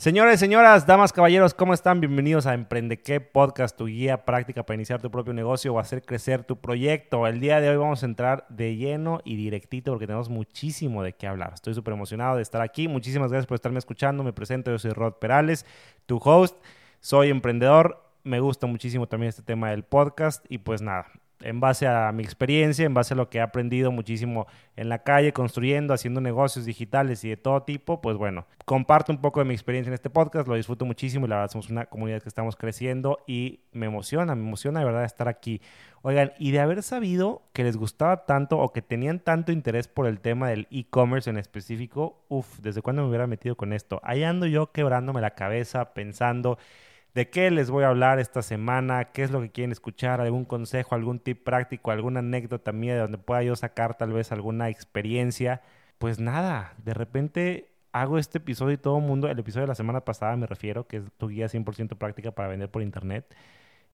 Señores, señoras, damas, caballeros, ¿cómo están? Bienvenidos a Emprende qué podcast, tu guía práctica para iniciar tu propio negocio o hacer crecer tu proyecto. El día de hoy vamos a entrar de lleno y directito porque tenemos muchísimo de qué hablar. Estoy súper emocionado de estar aquí. Muchísimas gracias por estarme escuchando. Me presento, yo soy Rod Perales, tu host. Soy emprendedor. Me gusta muchísimo también este tema del podcast y pues nada, en base a mi experiencia, en base a lo que he aprendido muchísimo en la calle, construyendo, haciendo negocios digitales y de todo tipo, pues bueno, comparto un poco de mi experiencia en este podcast, lo disfruto muchísimo y la verdad somos una comunidad que estamos creciendo y me emociona, me emociona de verdad estar aquí. Oigan, y de haber sabido que les gustaba tanto o que tenían tanto interés por el tema del e-commerce en específico, uff, ¿desde cuándo me hubiera metido con esto? Ahí ando yo quebrándome la cabeza, pensando de qué les voy a hablar esta semana, qué es lo que quieren escuchar, algún consejo, algún tip práctico, alguna anécdota mía de donde pueda yo sacar tal vez alguna experiencia. Pues nada, de repente hago este episodio y todo el mundo, el episodio de la semana pasada me refiero, que es tu guía 100% práctica para vender por internet.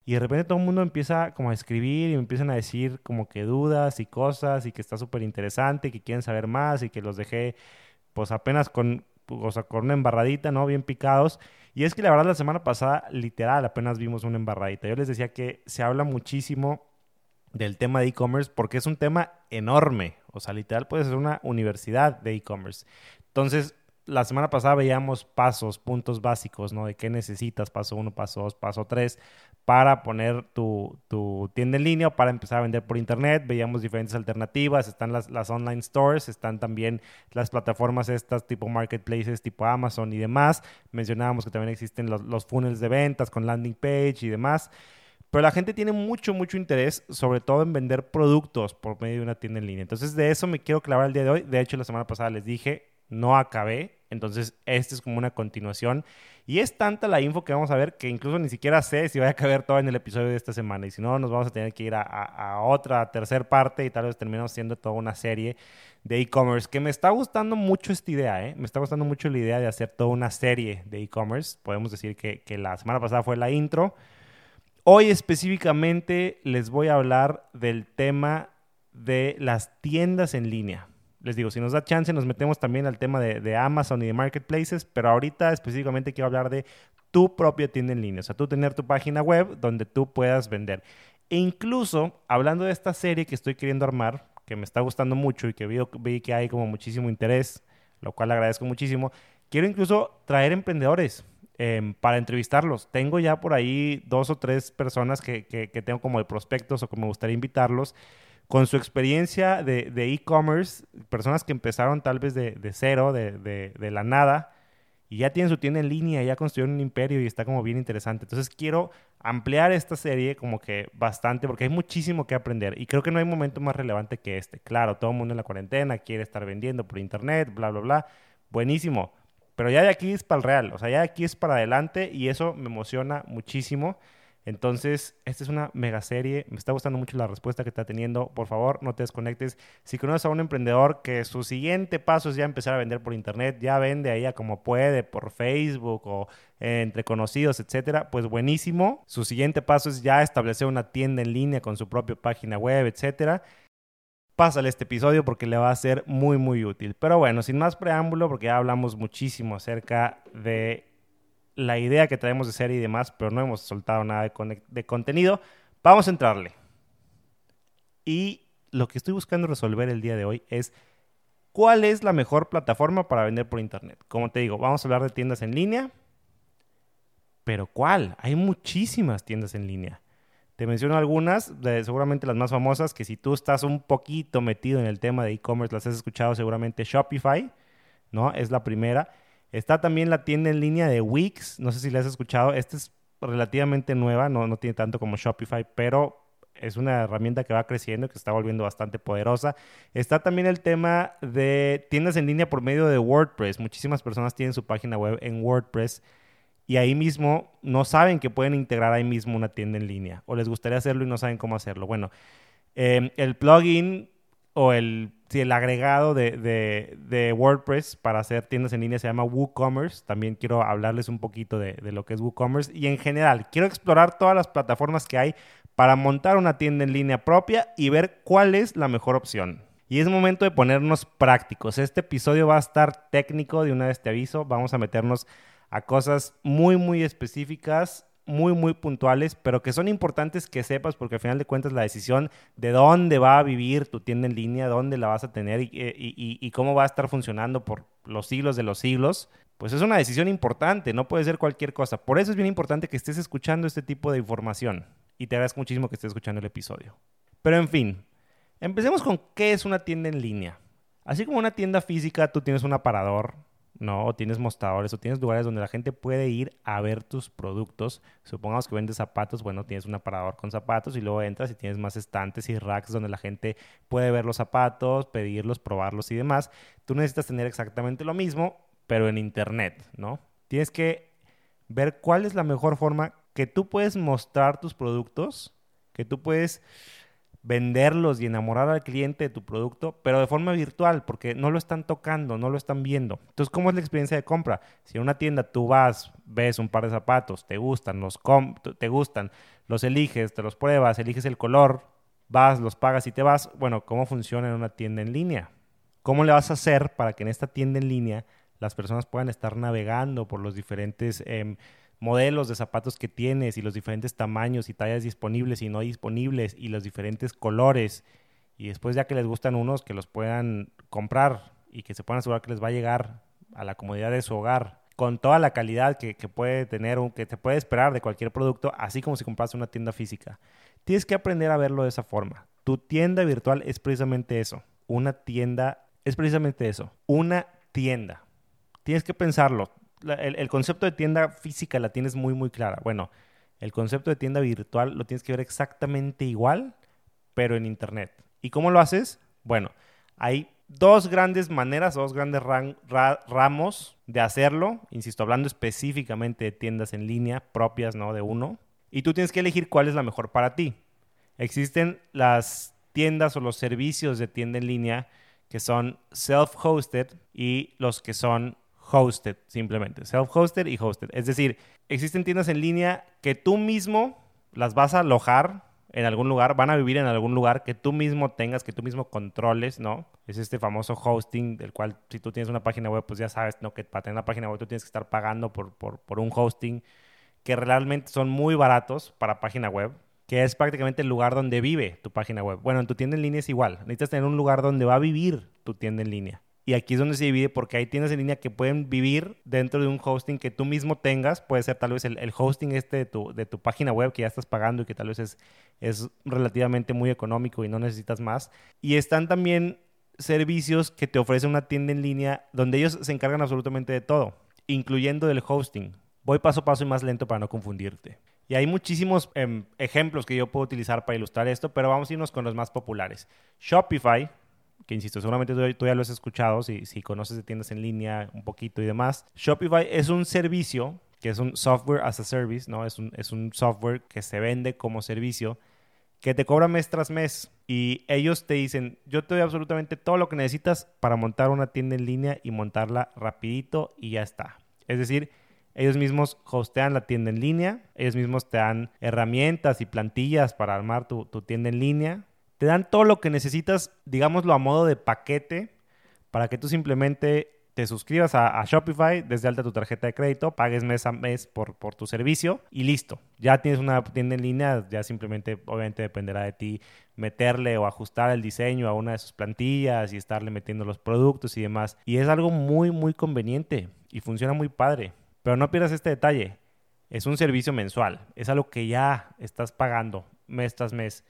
Y de repente todo el mundo empieza como a escribir y me empiezan a decir como que dudas y cosas y que está súper interesante y que quieren saber más y que los dejé pues apenas con, o sea, con una embarradita, ¿no? Bien picados. Y es que la verdad la semana pasada, literal, apenas vimos una embarradita. Yo les decía que se habla muchísimo del tema de e-commerce porque es un tema enorme. O sea, literal puede ser una universidad de e-commerce. Entonces, la semana pasada veíamos pasos, puntos básicos, ¿no? De qué necesitas, paso uno, paso dos, paso tres, para poner tu, tienda en línea o para empezar a vender por internet. Veíamos diferentes alternativas, están las, las online stores, están también las plataformas estas tipo marketplaces, tipo Amazon y demás. Mencionábamos que también existen los, los funnels de ventas con landing page y demás. Pero la gente tiene mucho, mucho interés, sobre todo en vender productos por medio de una tienda en línea. Entonces, de eso me quiero clavar el día de hoy. De hecho, la semana pasada les dije, no acabé. Entonces, este es como una continuación. Y es tanta la info que vamos a ver que incluso ni siquiera sé si va a caber todo en el episodio de esta semana. Y si no, nos vamos a tener que ir a, otra, tercer parte y tal vez terminemos siendo toda una serie de e-commerce. Que me está gustando mucho esta idea, ¿eh? Me está gustando mucho la idea de hacer toda una serie de e-commerce. Podemos decir que la semana pasada fue la intro. Hoy específicamente les voy a hablar del tema de las tiendas en línea les digo, si nos da chance, nos metemos también al tema de, Amazon y de marketplaces, pero ahorita específicamente quiero hablar de tu propia tienda en línea, o sea, tú tener tu página web donde tú puedas vender. E incluso, hablando de esta serie que estoy queriendo armar, que me está gustando mucho y que vi, vi que hay como muchísimo interés, lo cual agradezco muchísimo, quiero incluso traer emprendedores. Em, para entrevistarlos. Tengo ya por ahí dos o tres personas que, que, que tengo como de prospectos o que me gustaría invitarlos con su experiencia de e-commerce, personas que empezaron tal vez de, cero, de, la nada, y ya tienen su tienda en línea, ya construyeron un imperio y está como bien interesante. Entonces quiero ampliar esta serie como que bastante, porque hay muchísimo que aprender y creo que no hay momento más relevante que este. Claro, todo el mundo en la cuarentena quiere estar vendiendo por internet, bla, bla, bla. Buenísimo. Pero ya de aquí es para el real, o sea, ya de aquí es para adelante y eso me emociona muchísimo. Entonces, esta es una mega serie. Me está gustando mucho la respuesta que está teniendo. Por favor, no te desconectes. Si conoces a un emprendedor que su siguiente paso es ya empezar a vender por internet, ya vende ahí como puede, por Facebook o entre conocidos, etcétera, pues buenísimo. Su siguiente paso es ya establecer una tienda en línea con su propia página web, etcétera. Pásale este episodio porque le va a ser muy, muy útil. Pero bueno, sin más preámbulo, porque ya hablamos muchísimo acerca de la idea que traemos de serie y demás, pero no hemos soltado nada de, contenido. Vamos a entrarle. Y lo que estoy buscando resolver el día de hoy es cuál es la mejor plataforma para vender por Internet. Como te digo, vamos a hablar de tiendas en línea, pero ¿cuál? Hay muchísimas tiendas en línea. Te menciono algunas, de, seguramente las más famosas, que si tú estás un poquito metido en el tema de e-commerce, las has escuchado seguramente Shopify, ¿no? Es la primera. Está también la tienda en línea de Wix, no sé si la has escuchado, esta es relativamente nueva, no, no tiene tanto como Shopify, pero es una herramienta que va creciendo, que se está volviendo bastante poderosa. Está también el tema de tiendas en línea por medio de WordPress. Muchísimas personas tienen su página web en WordPress y ahí mismo no saben que pueden integrar ahí mismo una tienda en línea o les gustaría hacerlo y no saben cómo hacerlo. Bueno, em, el plugin o el, el agregado de, WordPress para hacer tiendas en línea se llama WooCommerce. También quiero hablarles un poquito de, de, lo que es WooCommerce. Y en general, quiero explorar todas las plataformas que hay para montar una tienda en línea propia y ver cuál es la mejor opción. Y es momento de ponernos prácticos. Este episodio va a estar técnico, de una vez te aviso. Vamos a meternos a cosas muy, muy específicas, muy, muy puntuales, pero que son importantes que sepas porque al final de cuentas la decisión de dónde va a vivir tu tienda en línea, dónde la vas a tener y, y cómo va a estar funcionando por los siglos de los siglos, pues es una decisión importante, no puede ser cualquier cosa. Por eso es bien importante que estés escuchando este tipo de información y te agradezco muchísimo que estés escuchando el episodio. Pero en fin, empecemos con qué es una tienda en línea. Así como una tienda física, tú tienes un aparador, ¿no? O tienes mostradores o tienes lugares donde la gente puede ir a ver tus productos. Supongamos que vendes zapatos, bueno, tienes un aparador con zapatos y luego entras y tienes más estantes y racks donde la gente puede ver los zapatos, pedirlos, probarlos y demás. Tú necesitas tener exactamente lo mismo, pero en internet, ¿no? Tienes que ver cuál es la mejor forma que tú puedes mostrar tus productos, que tú puedes venderlos y enamorar al cliente de tu producto, pero de forma virtual, porque no lo están tocando, no lo están viendo. Entonces, ¿cómo es la experiencia de compra? Si en una tienda tú vas, ves un par de zapatos, te gustan, los te gustan, los eliges, te los pruebas, eliges el color, vas, los pagas y te vas, bueno, ¿cómo funciona en una tienda en línea? ¿Cómo le vas a hacer para que en esta tienda en línea las personas puedan estar navegando por los diferentes em, modelos de zapatos que tienes y los diferentes tamaños y tallas disponibles y no disponibles y los diferentes colores. Y después ya que les gustan unos, que los puedan comprar y que se puedan asegurar que les va a llegar a la comodidad de su hogar con toda la calidad que, puede tener, que te puede esperar de cualquier producto, así como si compras una tienda física. Tienes que aprender a verlo de esa forma. Tu tienda virtual es precisamente eso. Una tienda es precisamente eso. Una tienda. Tienes que pensarlo el, concepto de tienda física la tienes muy, muy clara. Bueno, el concepto de tienda virtual lo tienes que ver exactamente igual, pero en Internet. ¿Y cómo lo haces? Bueno, hay dos grandes maneras, dos grandes ramos de hacerlo. Insisto, hablando específicamente de tiendas en línea propias, ¿no? De uno. Y tú tienes que elegir cuál es la mejor para ti. Existen las tiendas o los servicios de tienda en línea que son self-hosted y los que son hosted, simplemente. Self-hosted y hosted. Es decir, existen tiendas en línea que tú mismo las vas a alojar en algún lugar, van a vivir en algún lugar que tú mismo tengas, que tú mismo controles, ¿no? Es este famoso hosting, del cual si tú tienes una página web, pues ya sabes, ¿no? Que para tener una página web tú tienes que estar pagando por, por, por un hosting que realmente son muy baratos para página web, que es prácticamente el lugar donde vive tu página web. Bueno, en tu tienda en línea es igual. Necesitas tener un lugar donde va a vivir tu tienda en línea. Y aquí es donde se divide porque hay tiendas en línea que pueden vivir dentro de un hosting que tú mismo tengas. Puede ser tal vez el, hosting este de tu, de tu, página web que ya estás pagando y que tal vez es, es relativamente muy económico y no necesitas más. Y están también servicios que te ofrece una tienda en línea donde ellos se encargan absolutamente de todo, incluyendo del hosting. Voy paso a paso y más lento para no confundirte. Y hay muchísimos em, ejemplos que yo puedo utilizar para ilustrar esto, pero vamos a irnos con los más populares. Shopify que insisto, seguramente tú, ya lo has escuchado, si, si conoces de tiendas en línea un poquito y demás. Shopify es un servicio que es un software as a service, ¿no? Es un, es un software que se vende como servicio que te cobra mes tras mes y ellos te dicen, yo te doy absolutamente todo lo que necesitas para montar una tienda en línea y montarla rapidito y ya está. Es decir, ellos mismos hostean la tienda en línea, ellos mismos te dan herramientas y plantillas para armar tu, tu tienda en línea, te dan todo lo que necesitas, digámoslo a modo de paquete, para que tú simplemente te suscribas a, Shopify, desde alta tu tarjeta de crédito, pagues mes a mes por, por tu servicio y listo. Ya tienes una tienda en línea, ya simplemente obviamente dependerá de ti meterle o ajustar el diseño a una de sus plantillas y estarle metiendo los productos y demás. Y es algo muy, muy conveniente y funciona muy padre. Pero no pierdas este detalle. Es un servicio mensual, es algo que ya estás pagando mes tras mes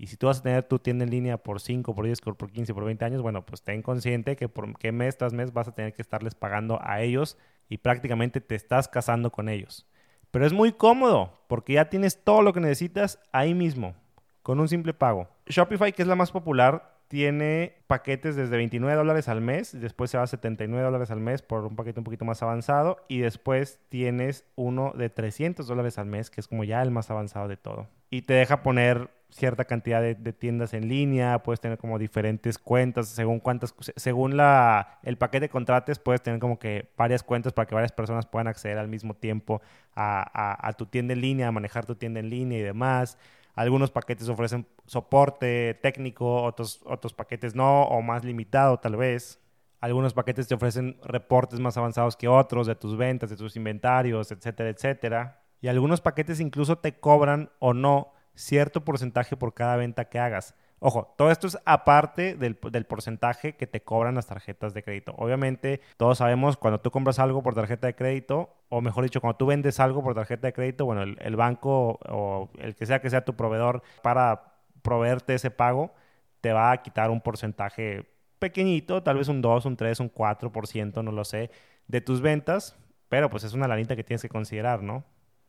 y si tú vas a tener tu tienda en línea por 5, por 10, por 15, por 20 años, bueno, pues ten consciente que por qué mes tras mes vas a tener que estarles pagando a ellos y prácticamente te estás casando con ellos. Pero es muy cómodo porque ya tienes todo lo que necesitas ahí mismo, con un simple pago. Shopify, que es la más popular, tiene paquetes desde 29 dólares al mes, después se va a 79 dólares al mes por un paquete un poquito más avanzado y después tienes uno de 300 dólares al mes, que es como ya el más avanzado de todo. Y te deja poner cierta cantidad de, tiendas en línea, puedes tener como diferentes cuentas, según cuántas, según la, el paquete de contrates, puedes tener como que varias cuentas para que varias personas puedan acceder al mismo tiempo a, a, tu tienda en línea, a manejar tu tienda en línea y demás. Algunos paquetes ofrecen soporte técnico, otros, otros paquetes no, o más limitado tal vez. Algunos paquetes te ofrecen reportes más avanzados que otros de tus ventas, de tus inventarios, etcétera, etcétera. Y algunos paquetes incluso te cobran o no cierto porcentaje por cada venta que hagas. Ojo, todo esto es aparte del, porcentaje que te cobran las tarjetas de crédito. Obviamente, todos sabemos cuando tú compras algo por tarjeta de crédito, o mejor dicho, cuando tú vendes algo por tarjeta de crédito, bueno, el, banco o el que sea que sea tu proveedor para proveerte ese pago, te va a quitar un porcentaje pequeñito, tal vez un 2, un 3, un 4%, no lo sé, de tus ventas, pero pues es una lanita que tienes que considerar, ¿no?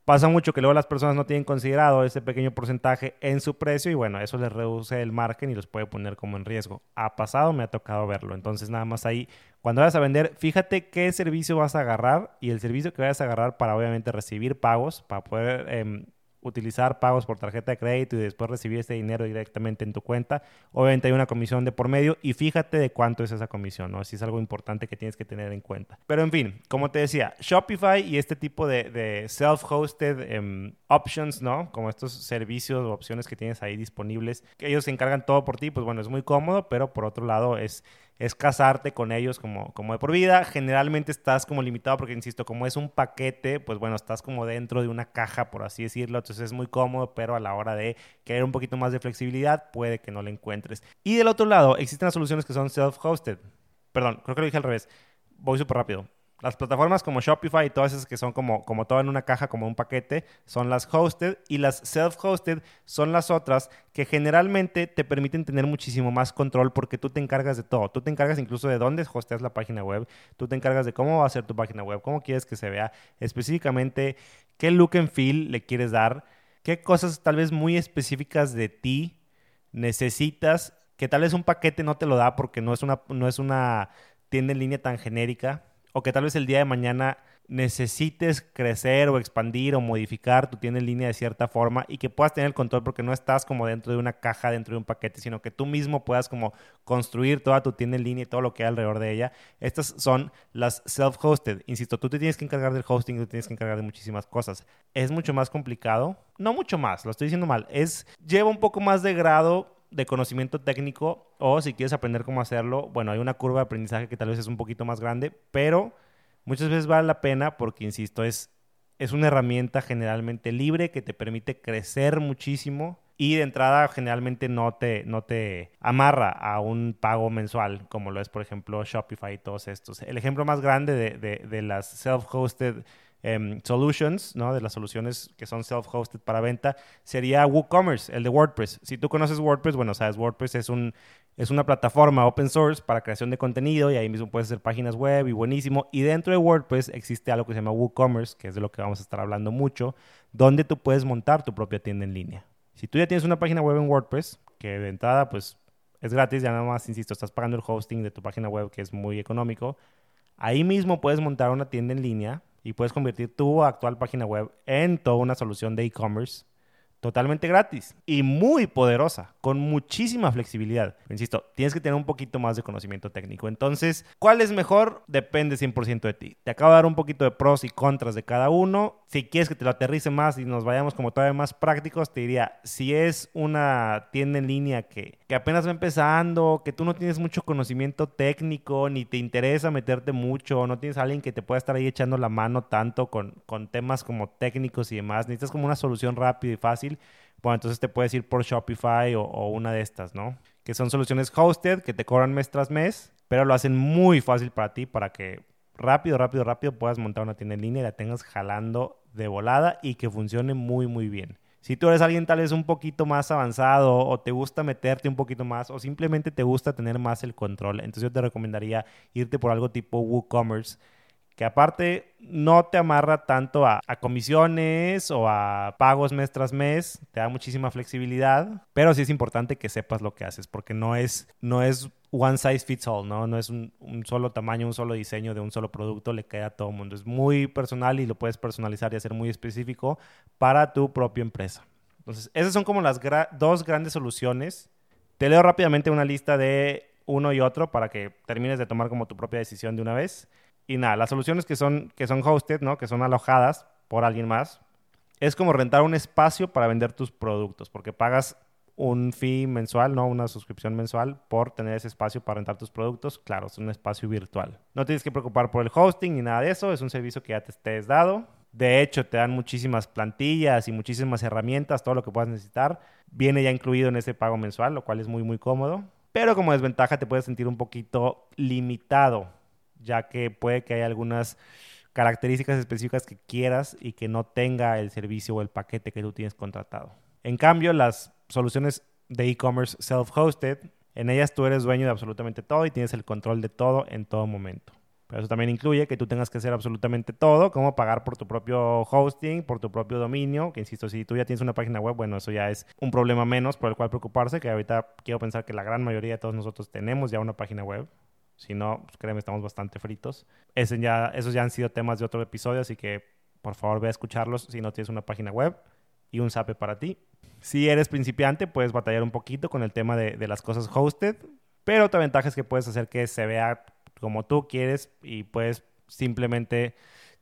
Pasa mucho que luego las personas no tienen considerado ese pequeño porcentaje en su precio y bueno, eso les reduce el margen y los puede poner como en riesgo. Ha pasado, me ha tocado verlo. Entonces nada más ahí, cuando vayas a vender, fíjate qué servicio vas a agarrar y el servicio que vayas a agarrar para obviamente recibir pagos, para poder... Em, utilizar pagos por tarjeta de crédito y después recibir ese dinero directamente en tu cuenta. Obviamente hay una comisión de por medio y fíjate de cuánto es esa comisión, ¿no? Si es algo importante que tienes que tener en cuenta. Pero en fin, como te decía, Shopify y este tipo de, self-hosted em, options, ¿no? Como estos servicios o opciones que tienes ahí disponibles, que ellos se encargan todo por ti, pues bueno, es muy cómodo, pero por otro lado es es casarte con ellos como, como de por vida. Generalmente estás como limitado porque, insisto, como es un paquete, pues bueno, estás como dentro de una caja, por así decirlo. Entonces es muy cómodo, pero a la hora de querer un poquito más de flexibilidad, puede que no la encuentres. Y del otro lado, existen las soluciones que son self-hosted. Perdón, creo que lo dije al revés. Voy súper rápido. Las plataformas como Shopify y todas esas que son como, como todo en una caja, como un paquete, son las hosted y las self-hosted son las otras que generalmente te permiten tener muchísimo más control porque tú te encargas de todo. Tú te encargas incluso de dónde hosteas la página web, tú te encargas de cómo va a ser tu página web, cómo quieres que se vea, específicamente qué look and feel le quieres dar, qué cosas tal vez muy específicas de ti necesitas, que tal vez un paquete no te lo da porque no es una, no es una tienda en línea tan genérica o que tal vez el día de mañana necesites crecer o expandir o modificar tu tienda en línea de cierta forma y que puedas tener el control porque no estás como dentro de una caja, dentro de un paquete, sino que tú mismo puedas como construir toda tu tienda en línea y todo lo que hay alrededor de ella. Estas son las self-hosted. Insisto, tú te tienes que encargar del hosting, tú tienes que encargar de muchísimas cosas. Es mucho más complicado, no mucho más, lo estoy diciendo mal, es lleva un poco más de grado de conocimiento técnico o si quieres aprender cómo hacerlo, bueno, hay una curva de aprendizaje que tal vez es un poquito más grande, pero muchas veces vale la pena porque, insisto, es, es una herramienta generalmente libre que te permite crecer muchísimo y de entrada generalmente no te, no te amarra a un pago mensual como lo es, por ejemplo, Shopify y todos estos. El ejemplo más grande de, de, de las self-hosted Em, solutions, ¿no? De las soluciones que son self-hosted para venta, sería WooCommerce, el de WordPress. Si tú conoces WordPress, bueno, sabes, WordPress es, un, es una plataforma open source para creación de contenido y ahí mismo puedes hacer páginas web y buenísimo. Y dentro de WordPress existe algo que se llama WooCommerce, que es de lo que vamos a estar hablando mucho, donde tú puedes montar tu propia tienda en línea. Si tú ya tienes una página web en WordPress, que de entrada, pues es gratis, ya nada más, insisto, estás pagando el hosting de tu página web, que es muy económico. Ahí mismo puedes montar una tienda en línea y puedes convertir tu actual página web en toda una solución de e-commerce totalmente gratis y muy poderosa, con muchísima flexibilidad. Insisto, tienes que tener un poquito más de conocimiento técnico. Entonces, ¿cuál es mejor? Depende 100% de ti. Te acabo de dar un poquito de pros y contras de cada uno. Si quieres que te lo aterrice más y nos vayamos como todavía más prácticos, te diría, si es una tienda en línea que, que apenas va empezando, que tú no tienes mucho conocimiento técnico, ni te interesa meterte mucho, no tienes a alguien que te pueda estar ahí echando la mano tanto con, con temas como técnicos y demás, necesitas como una solución rápida y fácil bueno, entonces te puedes ir por Shopify o, una de estas, ¿no? Que son soluciones hosted que te cobran mes tras mes, pero lo hacen muy fácil para ti para que rápido, rápido, rápido puedas montar una tienda en línea y la tengas jalando de volada y que funcione muy, muy bien. Si tú eres alguien tal vez un poquito más avanzado o te gusta meterte un poquito más o simplemente te gusta tener más el control, entonces yo te recomendaría irte por algo tipo WooCommerce que aparte no te amarra tanto a, comisiones o a pagos mes tras mes, te da muchísima flexibilidad, pero sí es importante que sepas lo que haces, porque no es, no es one size fits all, ¿no? No es un, solo tamaño, un solo diseño de un solo producto, le queda a todo el mundo. Es muy personal y lo puedes personalizar y hacer muy específico para tu propia empresa. Entonces, esas son como las dos grandes soluciones. Te leo rápidamente una lista de uno y otro para que termines de tomar como tu propia decisión de una vez. Y nada, las soluciones que son, que son hosted, ¿no? Que son alojadas por alguien más, es como rentar un espacio para vender tus productos, porque pagas un fee mensual, no una suscripción mensual por tener ese espacio para rentar tus productos. Claro, es un espacio virtual. No tienes que preocupar por el hosting ni nada de eso, es un servicio que ya te estés dado. De hecho, te dan muchísimas plantillas y muchísimas herramientas, todo lo que puedas necesitar. Viene ya incluido en ese pago mensual, lo cual es muy, muy cómodo. Pero como desventaja te puedes sentir un poquito limitado, ya que puede que haya algunas características específicas que quieras y que no tenga el servicio o el paquete que tú tienes contratado. En cambio, las soluciones de e-commerce self-hosted, en ellas tú eres dueño de absolutamente todo y tienes el control de todo en todo momento. Pero eso también incluye que tú tengas que hacer absolutamente todo, como pagar por tu propio hosting, por tu propio dominio, que insisto, si tú ya tienes una página web, bueno, eso ya es un problema menos por el cual preocuparse, que ahorita quiero pensar que la gran mayoría de todos nosotros tenemos ya una página web. Si no, pues créeme, estamos bastante fritos. ya, esos ya han sido temas de otro episodio, así que por favor ve a escucharlos si no tienes una página web y un SAPE para ti. Si eres principiante, puedes batallar un poquito con el tema de, de las cosas hosted, pero otra ventaja es que puedes hacer que se vea como tú quieres y puedes simplemente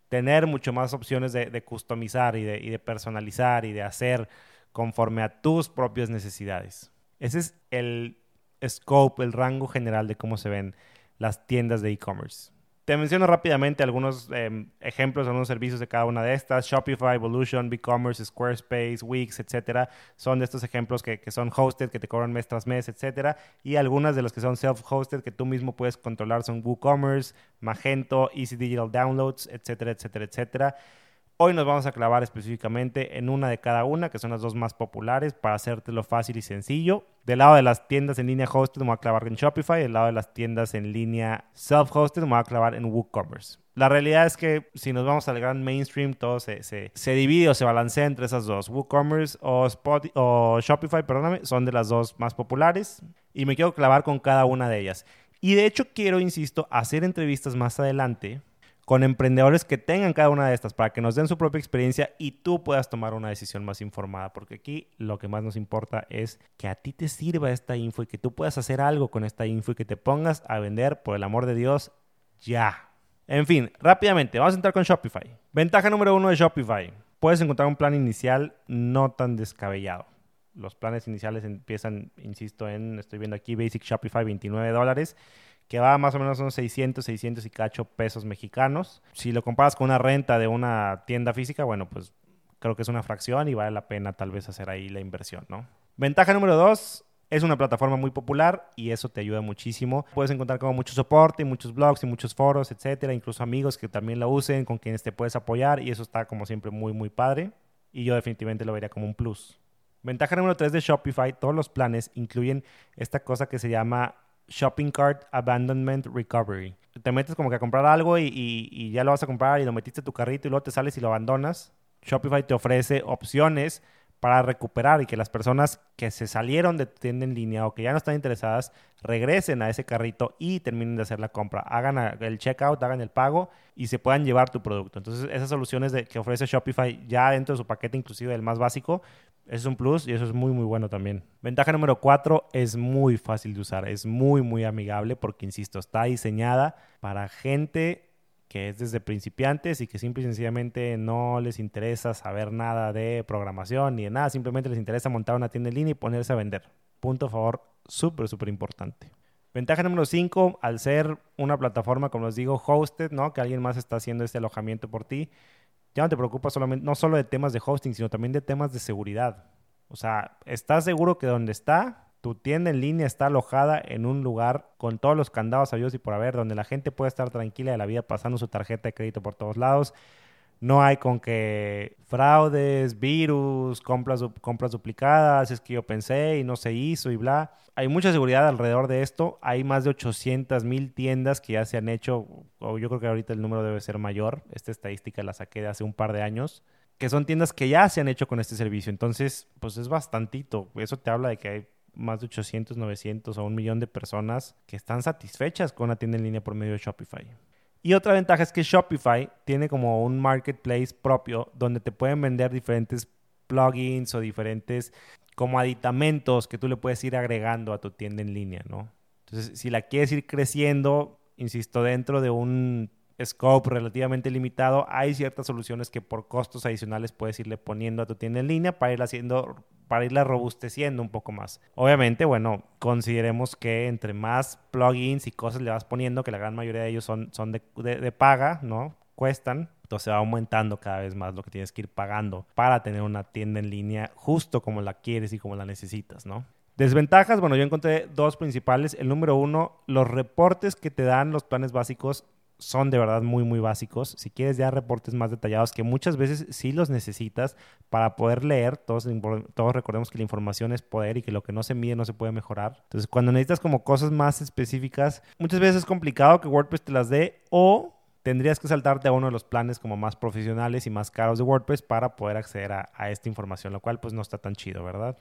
tener mucho más opciones de, customizar y de, y de, personalizar y de hacer conforme a tus propias necesidades. Ese es el scope, el rango general de cómo se ven las tiendas de e-commerce. Te menciono rápidamente algunos em, ejemplos, algunos servicios de cada una de estas. Shopify, Evolution, BigCommerce, Squarespace, Wix, etcétera. Son de estos ejemplos que, que, son hosted, que te cobran mes tras mes, etcétera. Y algunas de los que son self-hosted, que tú mismo puedes controlar, son WooCommerce, Magento, Easy Digital Downloads, etcétera, etcétera, etcétera. Hoy nos vamos a clavar específicamente en una de cada una, que son las dos más populares, para hacértelo fácil y sencillo. Del lado de las tiendas en línea hosted, me voy a clavar en Shopify. Del lado de las tiendas en línea self-hosted, me voy a clavar en WooCommerce. La realidad es que si nos vamos al gran mainstream, todo se, se, divide o se balancea entre esas dos. WooCommerce o, o Shopify, perdóname, son de las dos más populares. Y me quiero clavar con cada una de ellas. Y de hecho quiero, insisto, hacer entrevistas más adelante con emprendedores que tengan cada una de estas para que nos den su propia experiencia y tú puedas tomar una decisión más informada, porque aquí lo que más nos importa es que a ti te sirva esta info y que tú puedas hacer algo con esta info y que te pongas a vender, por el amor de Dios, ya. En fin, rápidamente, vamos a entrar con Shopify. Ventaja número uno de Shopify. Puedes encontrar un plan inicial no tan descabellado. Los planes iniciales empiezan, insisto, en, estoy viendo aquí, Basic Shopify, 29 dólares que va más o menos a unos 600, 600 y cacho pesos mexicanos. Si lo comparas con una renta de una tienda física, bueno, pues creo que es una fracción y vale la pena tal vez hacer ahí la inversión, ¿no? Ventaja número dos, es una plataforma muy popular y eso te ayuda muchísimo. Puedes encontrar como mucho soporte, muchos blogs y muchos foros, etcétera, incluso amigos que también la usen, con quienes te puedes apoyar y eso está como siempre muy, muy padre. Y yo definitivamente lo vería como un plus. Ventaja número tres de Shopify, todos los planes incluyen esta cosa que se llama Shopping Cart Abandonment Recovery. Te metes como que a comprar algo y, ya lo vas a comprar y lo metiste a tu carrito y luego te sales y lo abandonas. Shopify te ofrece opciones para recuperar y que las personas que se salieron de tienda en línea o que ya no están interesadas regresen a ese carrito y terminen de hacer la compra. Hagan el checkout, hagan el pago y se puedan llevar tu producto. Entonces, esas soluciones de, que ofrece Shopify ya dentro de su paquete, inclusive el más básico, es un plus y eso es muy, muy bueno también. Ventaja número cuatro, es muy fácil de usar, es muy, muy amigable porque, insisto, está diseñada para gente que es desde principiantes y que simple y sencillamente no les interesa saber nada de programación ni de nada, simplemente les interesa montar una tienda en línea y ponerse a vender. Punto a favor, súper, súper importante. Ventaja número 5, al ser una plataforma, como les digo, hosted, ¿no? Que alguien más está haciendo este alojamiento por ti, ya no te preocupas solamente, no solo de temas de hosting, sino también de temas de seguridad. O sea, estás seguro que donde está, tu tienda en línea está alojada en un lugar con todos los candados abiertos y por haber, donde la gente puede estar tranquila de la vida pasando su tarjeta de crédito por todos lados. No hay con que fraudes, virus, compras, compras duplicadas, es que yo pensé y no se hizo y bla. Hay mucha seguridad alrededor de esto. Hay más de 800 mil tiendas que ya se han hecho, o yo creo que ahorita el número debe ser mayor. Esta estadística la saqué de hace un par de años. Que son tiendas que ya se han hecho con este servicio. Entonces, pues es bastantito. Eso te habla de que hay más de 800, 900 o un millón de personas que están satisfechas con una tienda en línea por medio de Shopify. Y otra ventaja es que Shopify tiene como un marketplace propio donde te pueden vender diferentes plugins o diferentes como aditamentos que tú le puedes ir agregando a tu tienda en línea, ¿no? Entonces, si la quieres ir creciendo, insisto, dentro de un scope relativamente limitado, hay ciertas soluciones que por costos adicionales puedes irle poniendo a tu tienda en línea para ir haciendo para irla robusteciendo un poco más. Obviamente, bueno, consideremos que entre más plugins y cosas le vas poniendo, que la gran mayoría de ellos son, son de, de paga, ¿no? Cuestan, entonces va aumentando cada vez más lo que tienes que ir pagando para tener una tienda en línea justo como la quieres y como la necesitas, ¿no? Desventajas, bueno, yo encontré dos principales. El número uno, los reportes que te dan los planes básicos son de verdad muy, muy básicos. Si quieres ya reportes más detallados, que muchas veces sí los necesitas para poder leer, todos, todos recordemos que la información es poder y que lo que no se mide no se puede mejorar. Entonces, cuando necesitas como cosas más específicas, muchas veces es complicado que WordPress te las dé o tendrías que saltarte a uno de los planes como más profesionales y más caros de WordPress para poder acceder a, esta información, lo cual pues no está tan chido, ¿verdad?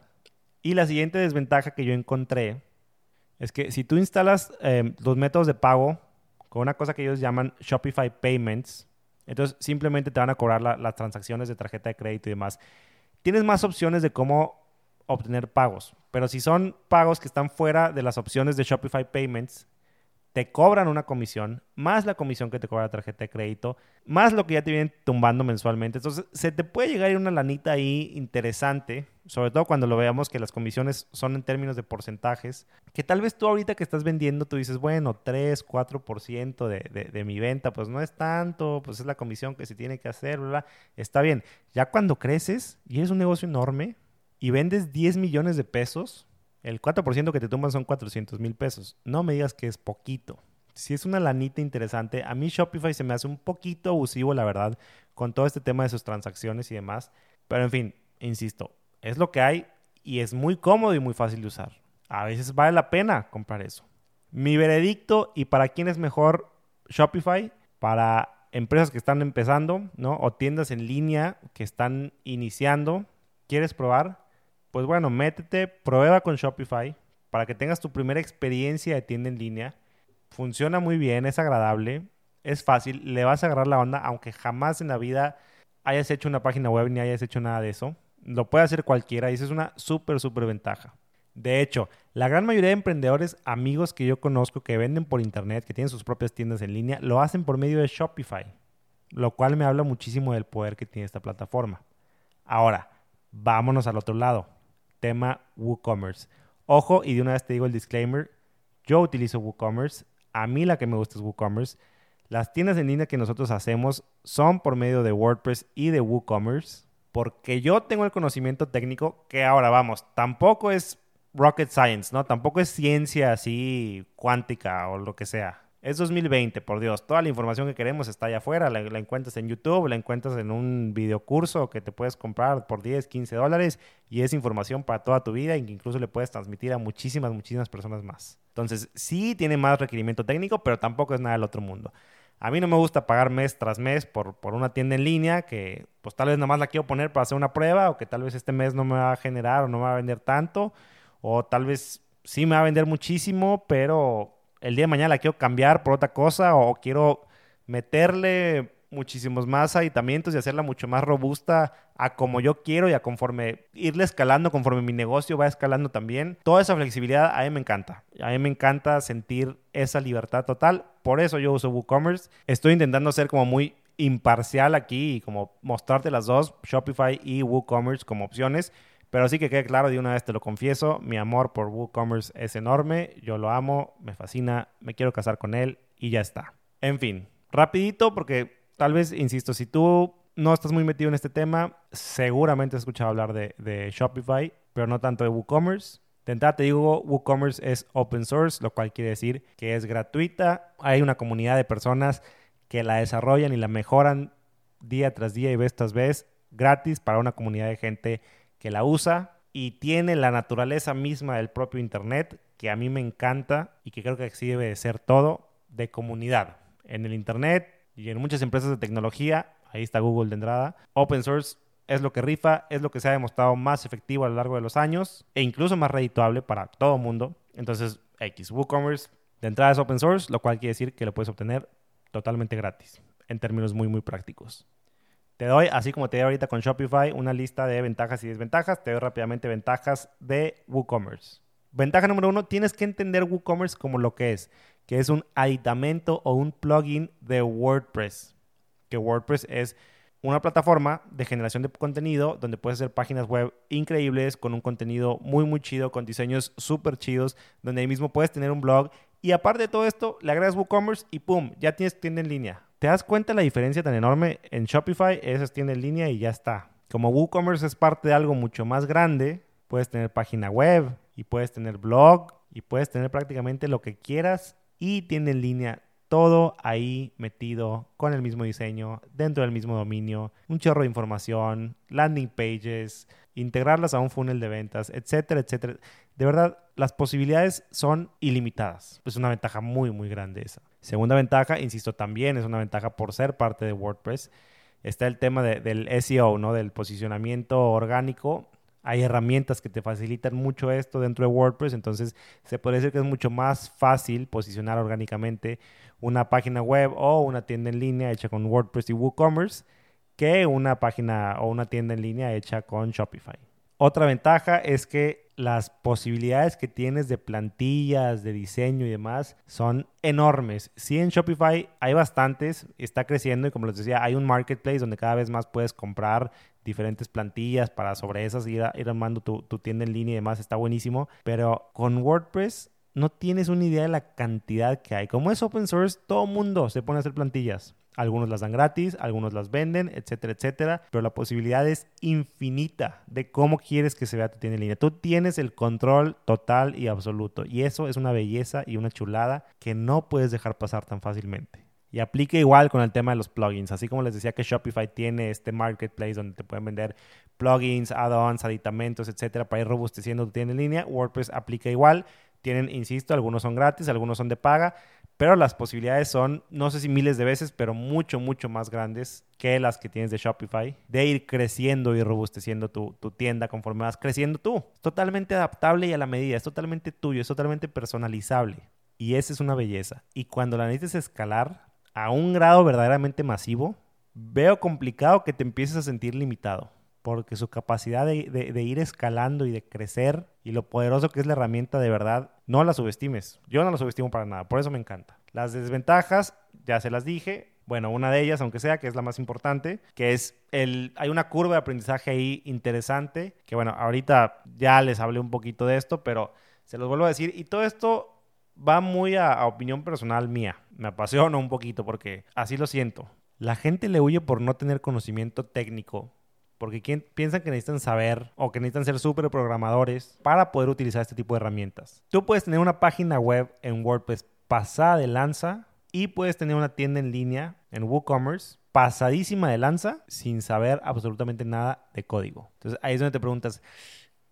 Y la siguiente desventaja que yo encontré es que si tú instalas eh, los métodos de pago con una cosa que ellos llaman Shopify Payments, entonces simplemente te van a cobrar las transacciones de tarjeta de crédito y demás. Tienes más opciones de cómo obtener pagos, pero si son pagos que están fuera de las opciones de Shopify Payments, te cobran una comisión, más la comisión que te cobra la tarjeta de crédito, más lo que ya te vienen tumbando mensualmente. Entonces, se te puede llegar a ir una lanita ahí interesante, sobre todo cuando lo veamos que las comisiones son en términos de porcentajes, que tal vez tú ahorita que estás vendiendo, tú dices, bueno, 3, 4% de, de, de mi venta, pues no es tanto, pues es la comisión que se tiene que hacer, bla, bla. Está bien. Ya cuando creces y eres un negocio enorme y vendes 10 millones de pesos, el 4% que te toman son 400 mil pesos. No me digas que es poquito. Si es una lanita interesante, a mí Shopify se me hace un poquito abusivo, la verdad, con todo este tema de sus transacciones y demás. Pero en fin, insisto, es lo que hay y es muy cómodo y muy fácil de usar. A veces vale la pena comprar eso. Mi veredicto y para quién es mejor Shopify, para empresas que están empezando, ¿no? O tiendas en línea que están iniciando. ¿Quieres probar? Pues bueno, métete, prueba con Shopify para que tengas tu primera experiencia de tienda en línea. Funciona muy bien, es agradable, es fácil, le vas a agarrar la onda, aunque jamás en la vida hayas hecho una página web ni hayas hecho nada de eso. Lo puede hacer cualquiera y eso es una súper, súper ventaja. De hecho, la gran mayoría de emprendedores, amigos que yo conozco que venden por internet, que tienen sus propias tiendas en línea, lo hacen por medio de Shopify, lo cual me habla muchísimo del poder que tiene esta plataforma. Ahora, vámonos al otro lado tema WooCommerce. Ojo, y de una vez te digo el disclaimer, yo utilizo WooCommerce, a mí la que me gusta es WooCommerce. Las tiendas en línea que nosotros hacemos son por medio de WordPress y de WooCommerce, porque yo tengo el conocimiento técnico que ahora vamos, tampoco es rocket science, ¿no? Tampoco es ciencia así cuántica o lo que sea. Es 2020, por Dios. Toda la información que queremos está allá afuera. La, encuentras en YouTube, la encuentras en un videocurso que te puedes comprar por 10, 15 dólares y es información para toda tu vida y que incluso le puedes transmitir a muchísimas, muchísimas personas más. Entonces, sí tiene más requerimiento técnico, pero tampoco es nada del otro mundo. A mí no me gusta pagar mes tras mes por, por una tienda en línea que pues tal vez nada más la quiero poner para hacer una prueba o que tal vez este mes no me va a generar o no me va a vender tanto o tal vez sí me va a vender muchísimo, pero el día de mañana la quiero cambiar por otra cosa o quiero meterle muchísimos más aditamientos y hacerla mucho más robusta a como yo quiero y a conforme irle escalando, conforme mi negocio va escalando también. Toda esa flexibilidad a mí me encanta. A mí me encanta sentir esa libertad total. Por eso yo uso WooCommerce. Estoy intentando ser como muy imparcial aquí y como mostrarte las dos, Shopify y WooCommerce como opciones. Pero sí que quede claro, de una vez te lo confieso, mi amor por WooCommerce es enorme, yo lo amo, me fascina, me quiero casar con él y ya está. En fin, rapidito porque tal vez, insisto, si tú no estás muy metido en este tema, seguramente has escuchado hablar de, Shopify, pero no tanto de WooCommerce. De entrada te digo, WooCommerce es open source, lo cual quiere decir que es gratuita. Hay una comunidad de personas que la desarrollan y la mejoran día tras día y vez tras vez gratis para una comunidad de gente que la usa y tiene la naturaleza misma del propio Internet, que a mí me encanta y que creo que así debe de ser todo, de comunidad. En el Internet y en muchas empresas de tecnología, ahí está Google de entrada, open source es lo que rifa, es lo que se ha demostrado más efectivo a lo largo de los años e incluso más redituable para todo el mundo. Entonces, X, WooCommerce de entrada es open source, lo cual quiere decir que lo puedes obtener totalmente gratis, en términos muy, muy prácticos. Te doy, así como te doy ahorita con Shopify, una lista de ventajas y desventajas. Te doy rápidamente ventajas de WooCommerce. Ventaja número uno, tienes que entender WooCommerce como lo que es, que es un aditamento o un plugin de WordPress. Que WordPress es una plataforma de generación de contenido donde puedes hacer páginas web increíbles con un contenido muy muy chido, con diseños súper chidos, donde ahí mismo puedes tener un blog y aparte de todo esto, le agregas WooCommerce y ¡pum! Ya tienes tienda en línea. ¿Te das cuenta la diferencia tan enorme? En Shopify esa es tienda en línea y ya está. Como WooCommerce es parte de algo mucho más grande, puedes tener página web y puedes tener blog y puedes tener prácticamente lo que quieras y tienda en línea todo ahí metido con el mismo diseño, dentro del mismo dominio, un chorro de información, landing pages, integrarlas a un funnel de ventas, etcétera, etcétera. De verdad, las posibilidades son ilimitadas. Es una ventaja muy, muy grande esa. Segunda ventaja, insisto, también es una ventaja por ser parte de WordPress. Está el tema del SEO, ¿no? Del posicionamiento orgánico hay herramientas que te facilitan mucho esto dentro de WordPress, entonces se puede decir que es mucho más fácil posicionar orgánicamente una página web o una tienda en línea hecha con WordPress y WooCommerce que una página o una tienda en línea hecha con Shopify. Otra ventaja es que las posibilidades que tienes de plantillas, de diseño y demás son enormes. Sí, en Shopify hay bastantes, está creciendo y como les decía, hay un marketplace donde cada vez más puedes comprar diferentes plantillas para sobre esas ir, ir armando tu, tu tienda en línea y demás, está buenísimo. Pero con WordPress no tienes una idea de la cantidad que hay. Como es open source, todo mundo se pone a hacer plantillas. Algunos las dan gratis, algunos las venden, etcétera, etcétera. Pero la posibilidad es infinita de cómo quieres que se vea tu tienda en línea. Tú tienes el control total y absoluto. Y eso es una belleza y una chulada que no puedes dejar pasar tan fácilmente. Y aplica igual con el tema de los plugins. Así como les decía que Shopify tiene este marketplace donde te pueden vender plugins, add-ons, aditamentos, etcétera, para ir robusteciendo tu tienda en línea. WordPress aplica igual. Tienen, insisto, algunos son gratis, algunos son de paga, pero las posibilidades son, no sé si miles de veces, pero mucho, mucho más grandes que las que tienes de Shopify, de ir creciendo y robusteciendo tu, tu tienda conforme vas creciendo tú. Es totalmente adaptable y a la medida, es totalmente tuyo, es totalmente personalizable. Y esa es una belleza. Y cuando la necesites escalar, a un grado verdaderamente masivo, veo complicado que te empieces a sentir limitado, porque su capacidad de, ir escalando y de crecer y lo poderoso que es la herramienta de verdad, no la subestimes. Yo no la subestimo para nada, por eso me encanta. Las desventajas, ya se las dije. Bueno, una de ellas, aunque sea, que es la más importante, que es el, hay una curva de aprendizaje ahí interesante, que bueno, ahorita ya les hablé un poquito de esto, pero se los vuelvo a decir, y todo esto va muy a, opinión personal mía. Me apasiona un poquito porque así lo siento. La gente le huye por no tener conocimiento técnico. Porque piensan que necesitan saber o que necesitan ser súper programadores para poder utilizar este tipo de herramientas. Tú puedes tener una página web en WordPress pasada de lanza y puedes tener una tienda en línea en WooCommerce pasadísima de lanza sin saber absolutamente nada de código. Entonces ahí es donde te preguntas,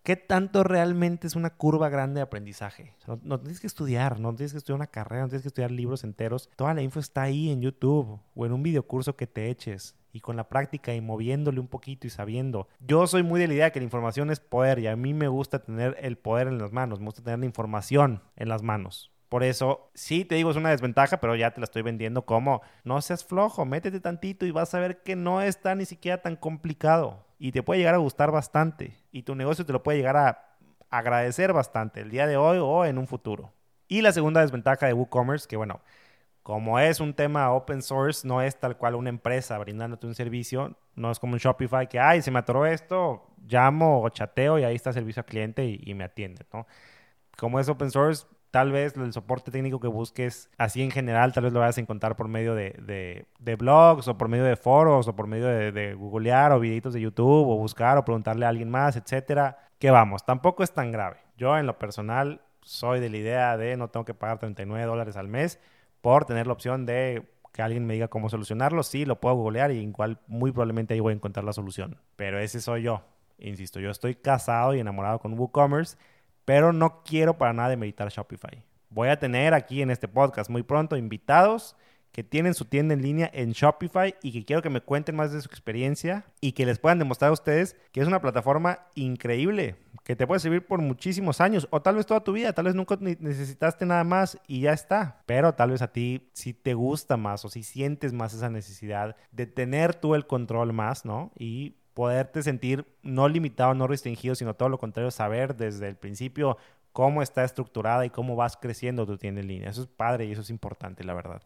¿Qué tanto realmente es una curva grande de aprendizaje? no, tienes que estudiar, no tienes que estudiar una carrera, no tienes que estudiar libros enteros. Toda la info está ahí en YouTube o en un videocurso que te eches y con la práctica y moviéndole un poquito y sabiendo. Yo soy muy de la idea que la información es poder y a mí me gusta tener el poder en las manos, me gusta tener la información en las manos. Por eso, sí te digo, es una desventaja, pero ya te la estoy vendiendo como no seas flojo, métete tantito y vas a ver que no está ni siquiera tan complicado y te puede llegar a gustar bastante y tu negocio te lo puede llegar a agradecer bastante el día de hoy o en un futuro. Y la segunda desventaja de WooCommerce, que bueno, como es un tema open source, no es tal cual una empresa brindándote un servicio, no es como un Shopify que, ay, se me atoró esto, llamo o chateo y ahí está servicio al cliente y, y me atiende, ¿no? Como es open source, tal vez el soporte técnico que busques así en general, tal vez lo vayas a encontrar por medio de, blogs o por medio de foros o por medio de, googlear o videitos de YouTube o buscar o preguntarle a alguien más, etcétera. Que vamos, tampoco es tan grave. Yo en lo personal soy de la idea de no tengo que pagar 39 dólares al mes por tener la opción de que alguien me diga cómo solucionarlo. Sí, lo puedo googlear y igual muy probablemente ahí voy a encontrar la solución. Pero ese soy yo. Insisto, yo estoy casado y enamorado con WooCommerce pero no quiero para nada demeritar Shopify. Voy a tener aquí en este podcast muy pronto invitados que tienen su tienda en línea en Shopify y que quiero que me cuenten más de su experiencia y que les puedan demostrar a ustedes que es una plataforma increíble, que te puede servir por muchísimos años o tal vez toda tu vida, tal vez nunca necesitaste nada más y ya está, pero tal vez a ti si te gusta más o si sientes más esa necesidad de tener tú el control más, ¿no? Y poderte sentir no limitado, no restringido, sino todo lo contrario, saber desde el principio cómo está estructurada y cómo vas creciendo tu tienda en línea. Eso es padre y eso es importante, la verdad.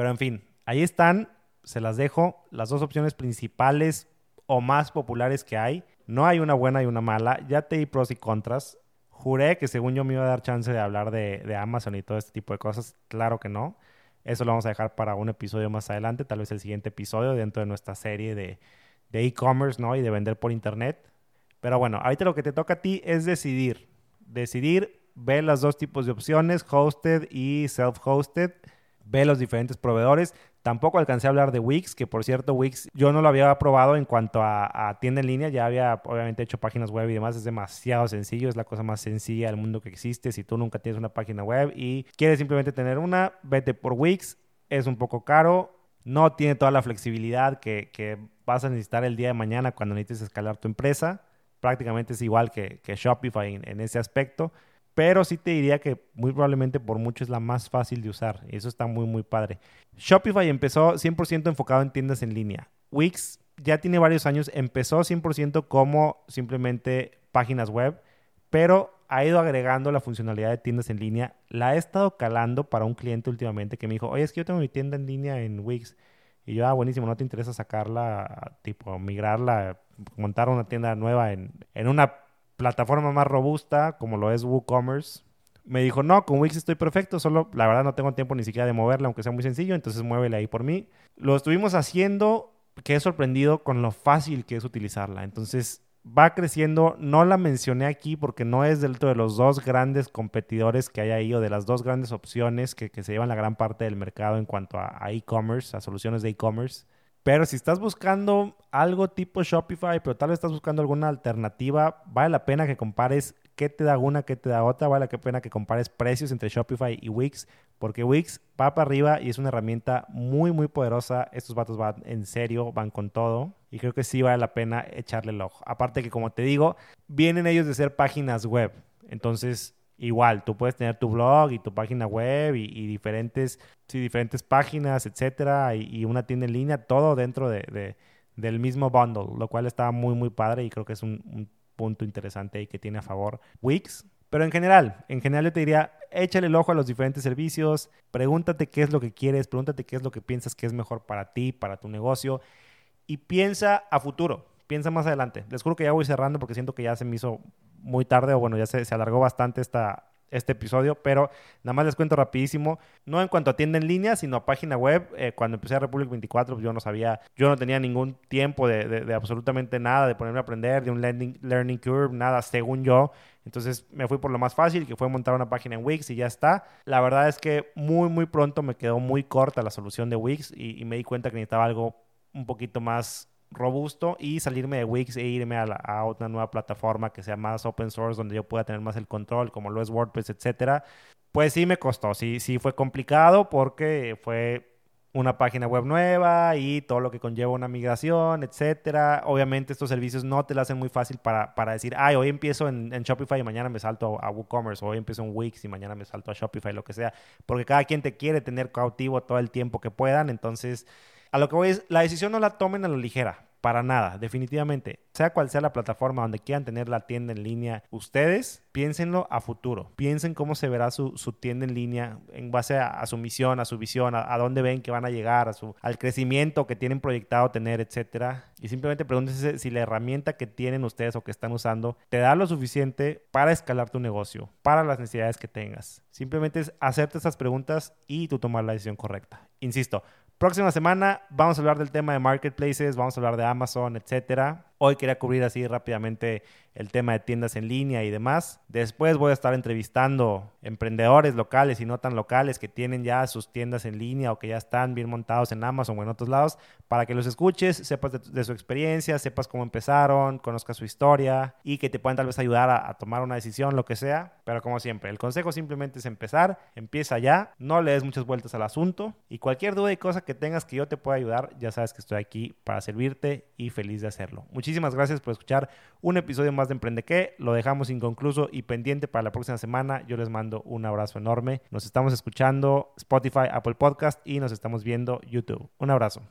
Pero en fin, ahí están, se las dejo, las dos opciones principales o más populares que hay. No hay una buena y una mala, ya te di pros y contras. Juré que según yo me iba a dar chance de hablar de, Amazon y todo este tipo de cosas. Claro que no. Eso lo vamos a dejar para un episodio más adelante, tal vez el siguiente episodio dentro de nuestra serie de e-commerce, ¿no? Y de vender por internet. Pero bueno, ahorita lo que te toca a ti es decidir decidir, ve los dos tipos de opciones, hosted y self-hosted, ve los diferentes proveedores. Tampoco alcancé a hablar de Wix, que por cierto, Wix yo no lo había probado en cuanto a, tienda en línea, ya había obviamente hecho páginas web y demás, es demasiado sencillo, es la cosa más sencilla del mundo que existe. Si tú nunca tienes una página web y quieres simplemente tener una, vete por Wix, es un poco caro, no tiene toda la flexibilidad que, vas a necesitar el día de mañana cuando necesites escalar tu empresa prácticamente es igual que, Shopify en, ese aspecto, pero sí te diría que muy probablemente por mucho es la más fácil de usar y eso está muy muy padre. Shopify empezó 100% enfocado en tiendas en línea. Wix ya tiene varios años, empezó 100% como simplemente páginas web, pero ha ido agregando la funcionalidad de tiendas en línea. La he estado calando para un cliente últimamente que me dijo, oye, es que yo tengo mi tienda en línea en Wix. Y yo, ah, buenísimo, ¿no te interesa sacarla, tipo, migrarla, montar una tienda nueva en, una plataforma más robusta como lo es WooCommerce? Me dijo, no, con Wix estoy perfecto, solo la verdad no tengo tiempo ni siquiera de moverla, aunque sea muy sencillo, entonces muévele ahí por mí. Lo estuvimos haciendo, quedé sorprendido con lo fácil que es utilizarla. Entonces, va creciendo. No la mencioné aquí porque no es dentro de los dos grandes competidores que hay ahí o de las dos grandes opciones que, se llevan la gran parte del mercado en cuanto a e-commerce, a, soluciones de e-commerce. Pero si estás buscando algo tipo Shopify, pero tal vez estás buscando alguna alternativa, vale la pena que compares qué te da una, qué te da otra. Vale la pena que compares precios entre Shopify y Wix, porque Wix va para arriba y es una herramienta muy, muy poderosa. Estos vatos van en serio, van con todo. Y creo que sí vale la pena echarle el ojo. Aparte que, como te digo, vienen ellos de ser páginas web. Entonces, igual, tú puedes tener tu blog y tu página web y, diferentes, diferentes páginas, etcétera, y, una tienda en línea, todo dentro de, del mismo bundle, lo cual está muy, muy padre y creo que es un punto interesante y que tiene a favor Wix. Pero en general, en general yo te diría, échale el ojo a los diferentes servicios, pregúntate qué es lo que quieres, pregúntate qué es lo que piensas que es mejor para ti, para tu negocio y piensa a futuro, piensa más adelante. Les juro que ya voy cerrando porque siento que ya se me hizo muy tarde o bueno, ya se, se alargó bastante esta, este episodio, pero nada más les cuento rapidísimo, no en cuanto a tienda en línea, sino a página web. Eh, cuando empecé a Republic 24, pues yo no sabía, yo no tenía ningún tiempo de, absolutamente nada, de ponerme a aprender, de un learning, learning curve, nada, según yo. Entonces me fui por lo más fácil, que fue montar una página en Wix y ya está. La verdad es que muy, muy pronto me quedó muy corta la solución de Wix y me di cuenta que necesitaba algo un poquito más robusto y salirme de Wix e irme a, a, una nueva plataforma que sea más open source, donde yo pueda tener más el control, como lo es WordPress, etcétera. Pues sí me costó, sí, sí fue complicado porque fue una página web nueva y todo lo que conlleva una migración, etcétera. Obviamente estos servicios no te lo hacen muy fácil para, para decir, ay, hoy empiezo en, Shopify y mañana me salto a, WooCommerce, o hoy empiezo en Wix y mañana me salto a Shopify, lo que sea, porque cada quien te quiere tener cautivo todo el tiempo que puedan, entonces a lo que voy es, la decisión no la tomen a la ligera, para nada, definitivamente. Sea cual sea la plataforma donde quieran tener la tienda en línea, ustedes piénsenlo a futuro. Piensen cómo se verá su, tienda en línea en base a, su misión, a su visión, a, dónde ven que van a llegar, a su, al crecimiento que tienen proyectado tener, etcétera. Y simplemente pregúntense si la herramienta que tienen ustedes o que están usando te da lo suficiente para escalar tu negocio, para las necesidades que tengas. Simplemente es hacerte esas preguntas y tú tomar la decisión correcta. Insisto, Próxima semana vamos a hablar del tema de marketplaces, vamos a hablar de Amazon, etcétera. Hoy quería cubrir así rápidamente el tema de tiendas en línea y demás. Después voy a estar entrevistando emprendedores locales y no tan locales que tienen ya sus tiendas en línea o que ya están bien montados en Amazon o en otros lados para que los escuches, sepas de, su experiencia, sepas cómo empezaron, conozcas su historia y que te puedan tal vez ayudar a, tomar una decisión, lo que sea. Pero como siempre, el consejo simplemente es empezar, empieza ya, no le des muchas vueltas al asunto y cualquier duda y cosa que tengas que yo te pueda ayudar, ya sabes que estoy aquí para servirte y feliz de hacerlo. Muchísimas gracias por escuchar un episodio más de Emprende qué. Lo dejamos inconcluso y pendiente para la próxima semana. Yo les mando un abrazo enorme. Nos estamos escuchando Spotify, Apple Podcast y nos estamos viendo YouTube. Un abrazo.